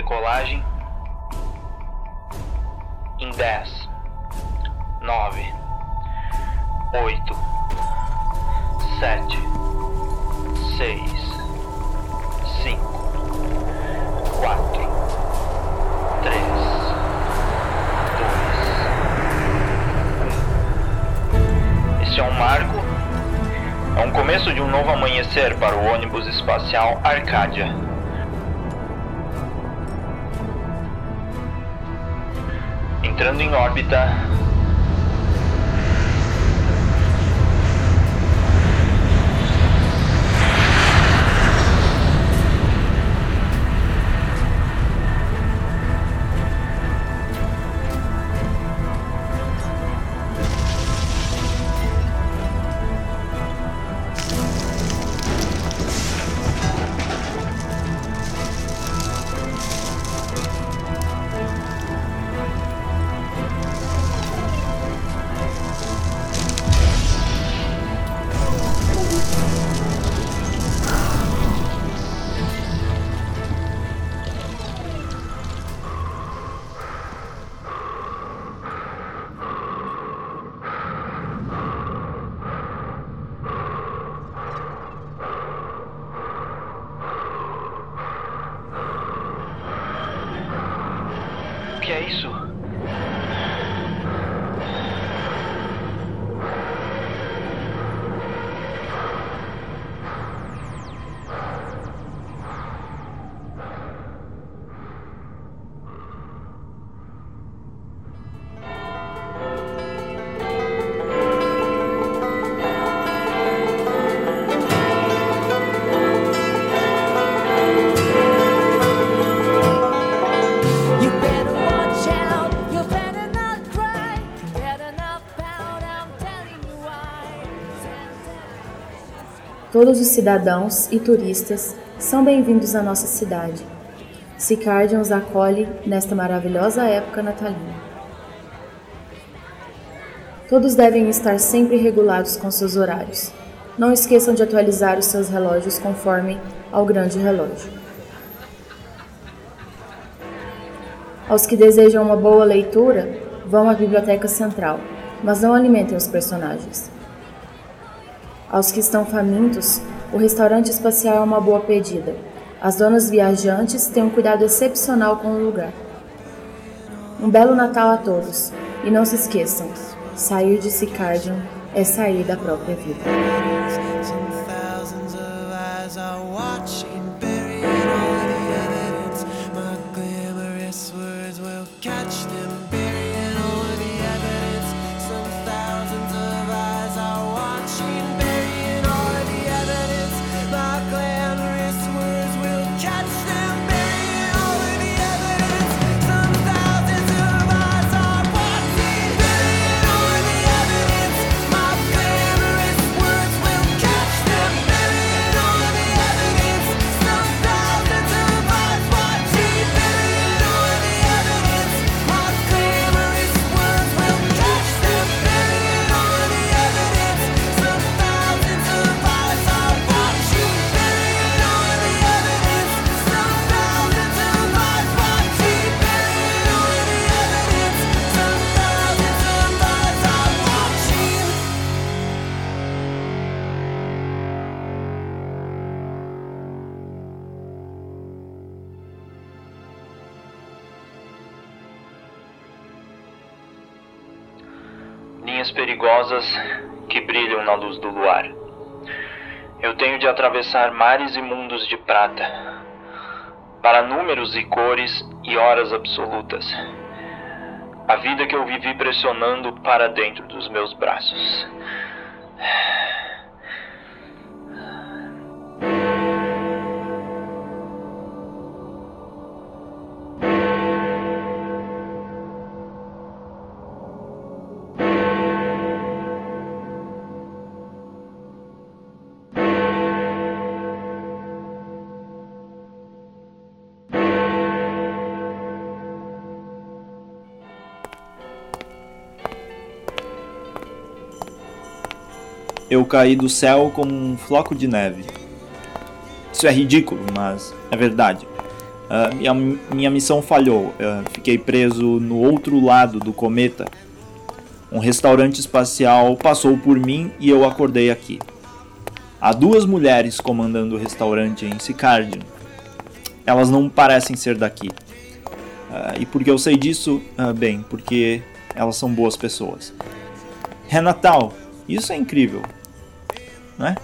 decolagem. Em 10, 9, 8, 7, 6, 5, 4, 3, 2, 1. Este é um marco. É um começo de um novo amanhecer para o ônibus espacial Arcadia. Entrando em órbita Todos os cidadãos e turistas são bem-vindos à nossa cidade. Sicardian os acolhe nesta maravilhosa época natalina. Todos devem estar sempre regulados com seus horários. Não esqueçam de atualizar os seus relógios conforme ao grande relógio. Aos que desejam uma boa leitura, vão à biblioteca central, mas não alimentem os personagens. Aos que estão famintos, o restaurante espacial é uma boa pedida. As donas viajantes têm um cuidado excepcional com o lugar. Um belo Natal a todos. E não se esqueçam, sair de Sicardium é sair da própria vida. Linhas perigosas que brilham na luz do luar. Eu tenho de atravessar mares e mundos de prata, para números e cores e horas absolutas. A vida que eu vivi pressionando para dentro dos meus braços. Eu caí do céu como um floco de neve. Isso é ridículo, mas é verdade. Uh, minha, minha missão falhou. Uh, fiquei preso no outro lado do cometa. Um restaurante espacial passou por mim e eu acordei aqui. Há duas mulheres comandando o restaurante em Sicardium. Elas não parecem ser daqui. Uh, e por que eu sei disso? bem, porque elas são boas pessoas. É Natal. Isso é incrível. Né?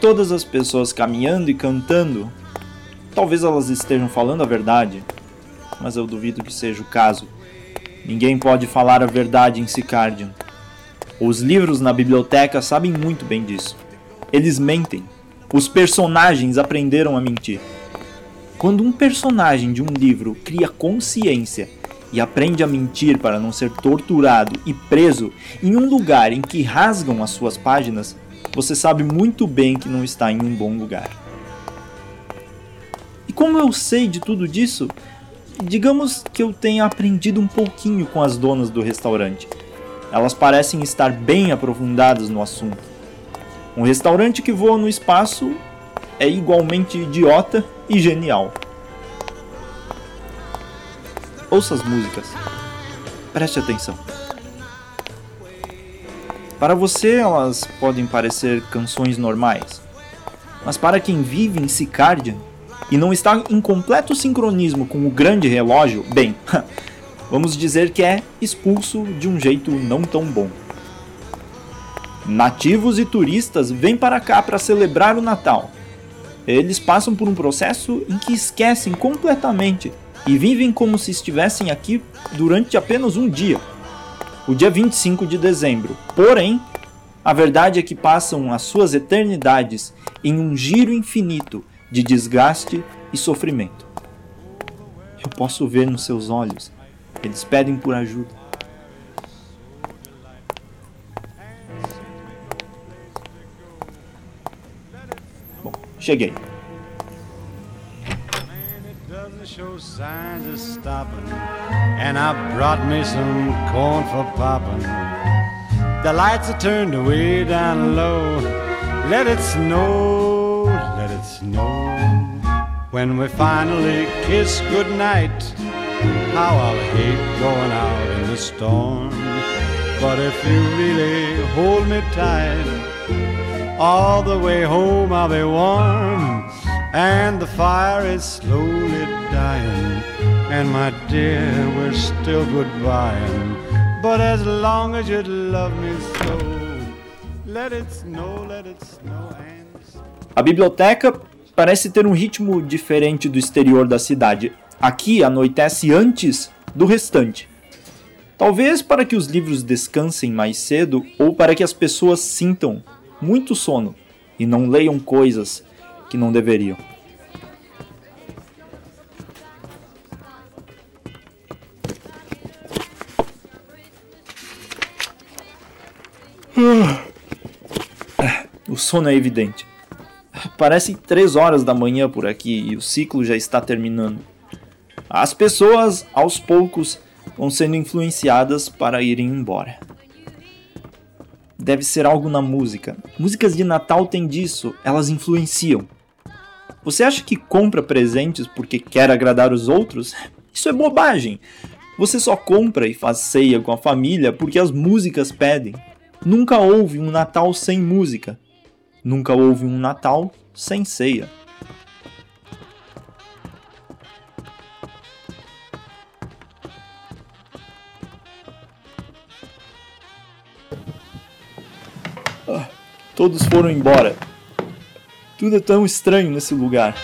todas as pessoas caminhando e cantando Talvez elas estejam falando a verdade, mas eu duvido que seja o caso. Ninguém pode falar a verdade em Sicardium. Os livros na biblioteca sabem muito bem disso. Eles mentem. Os personagens aprenderam a mentir. Quando um personagem de um livro cria consciência e aprende a mentir para não ser torturado e preso em um lugar em que rasgam as suas páginas, você sabe muito bem que não está em um bom lugar como eu sei de tudo disso? Digamos que eu tenha aprendido um pouquinho com as donas do restaurante. Elas parecem estar bem aprofundadas no assunto. Um restaurante que voa no espaço é igualmente idiota e genial. Ouça as músicas. Preste atenção. Para você, elas podem parecer canções normais, mas para quem vive em Sicardia, e não está em completo sincronismo com o grande relógio, bem, vamos dizer que é expulso de um jeito não tão bom. Nativos e turistas vêm para cá para celebrar o Natal. Eles passam por um processo em que esquecem completamente e vivem como se estivessem aqui durante apenas um dia, o dia 25 de dezembro. Porém, a verdade é que passam as suas eternidades em um giro infinito de desgaste e sofrimento. Eu posso ver nos seus olhos, eles pedem por ajuda. Bom, cheguei. Show signs of stopping, and I brought me some corn for popping. The lights are turned way down low. Let it snow let it snow. When we finally kiss goodnight, how I'll hate going out in the storm. But if you really hold me tight, all the way home I'll be warm. And the fire is slowly dying. And my dear, we're still. But as long as you love me so, let it snow, let it snow. A biblioteca parece ter um ritmo diferente do exterior da cidade. Aqui anoitece antes do restante. Talvez para que os livros descansem mais cedo ou para que as pessoas sintam muito sono e não leiam coisas que não deveriam. O sono é evidente. Parece três horas da manhã por aqui e o ciclo já está terminando. As pessoas, aos poucos, vão sendo influenciadas para irem embora. Deve ser algo na música. Músicas de Natal têm disso, elas influenciam. Você acha que compra presentes porque quer agradar os outros? Isso é bobagem. Você só compra e faz ceia com a família porque as músicas pedem. Nunca houve um Natal sem música. Nunca houve um Natal sem ceia. Ah, todos foram embora. Tudo é tão estranho nesse lugar.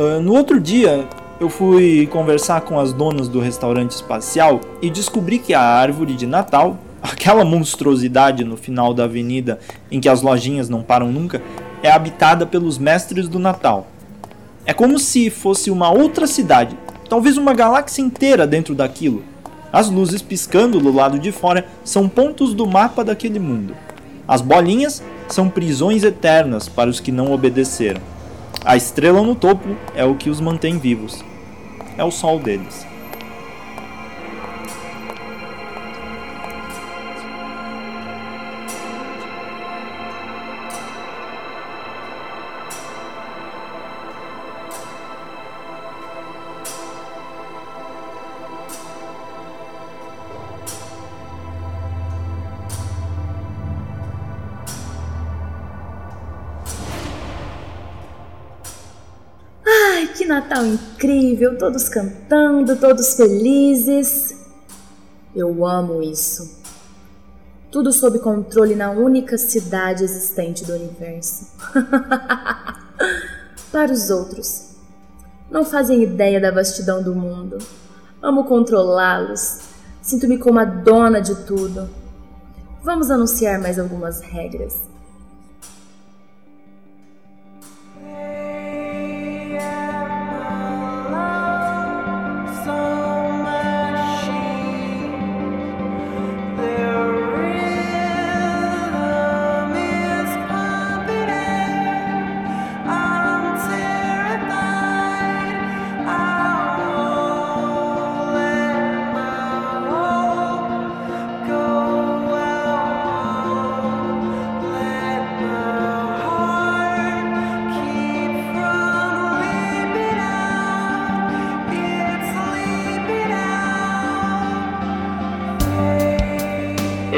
Uh, no outro dia, eu fui conversar com as donas do restaurante espacial e descobri que a árvore de Natal, aquela monstruosidade no final da avenida em que as lojinhas não param nunca, é habitada pelos mestres do Natal. É como se fosse uma outra cidade, talvez uma galáxia inteira dentro daquilo. As luzes piscando do lado de fora são pontos do mapa daquele mundo. As bolinhas são prisões eternas para os que não obedeceram. A estrela no topo é o que os mantém vivos. É o sol deles. Incrível, todos cantando, todos felizes. Eu amo isso. Tudo sob controle na única cidade existente do universo. Para os outros, não fazem ideia da vastidão do mundo. Amo controlá-los. Sinto-me como a dona de tudo. Vamos anunciar mais algumas regras.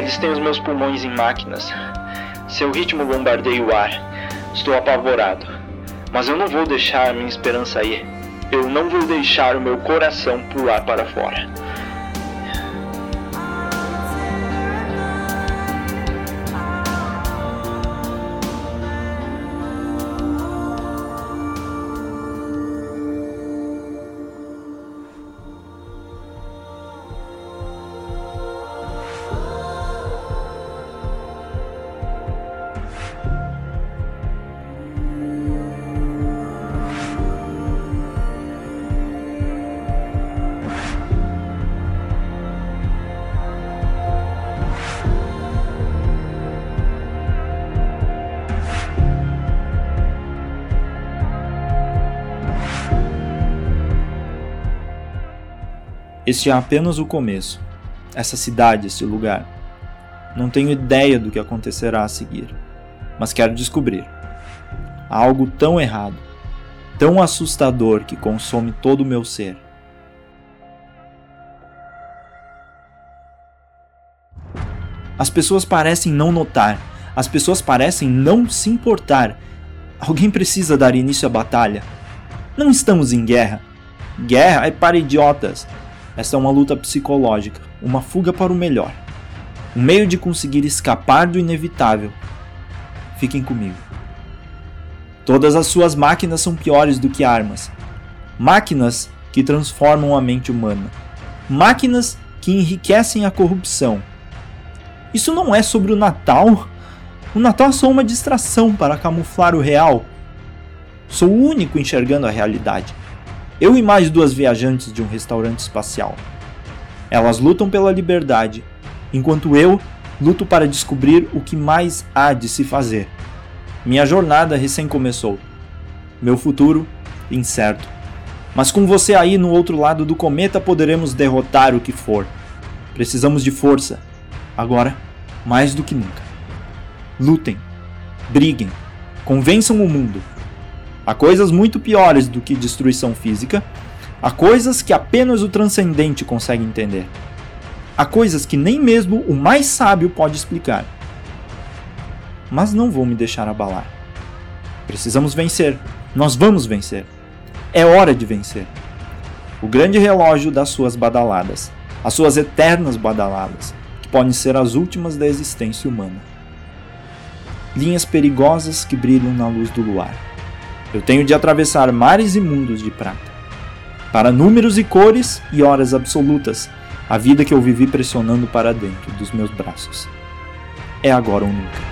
Eles têm os meus pulmões em máquinas. Seu ritmo bombardeia o ar. Estou apavorado. Mas eu não vou deixar minha esperança ir. Eu não vou deixar o meu coração pular para fora. Este é apenas o começo. Essa cidade, este lugar. Não tenho ideia do que acontecerá a seguir, mas quero descobrir. Há algo tão errado, tão assustador que consome todo o meu ser. As pessoas parecem não notar, as pessoas parecem não se importar. Alguém precisa dar início à batalha. Não estamos em guerra. Guerra é para idiotas. Esta é uma luta psicológica, uma fuga para o melhor. Um meio de conseguir escapar do inevitável. Fiquem comigo. Todas as suas máquinas são piores do que armas. Máquinas que transformam a mente humana. Máquinas que enriquecem a corrupção. Isso não é sobre o Natal. O Natal é só uma distração para camuflar o real. Sou o único enxergando a realidade. Eu e mais duas viajantes de um restaurante espacial. Elas lutam pela liberdade, enquanto eu luto para descobrir o que mais há de se fazer. Minha jornada recém começou. Meu futuro incerto. Mas com você aí no outro lado do cometa poderemos derrotar o que for. Precisamos de força. Agora, mais do que nunca. Lutem, briguem, convençam o mundo Há coisas muito piores do que destruição física. Há coisas que apenas o transcendente consegue entender. Há coisas que nem mesmo o mais sábio pode explicar. Mas não vou me deixar abalar. Precisamos vencer. Nós vamos vencer. É hora de vencer. O grande relógio das suas badaladas, as suas eternas badaladas, que podem ser as últimas da existência humana. Linhas perigosas que brilham na luz do luar eu tenho de atravessar mares e mundos de prata. Para números e cores e horas absolutas, a vida que eu vivi pressionando para dentro dos meus braços. É agora ou nunca.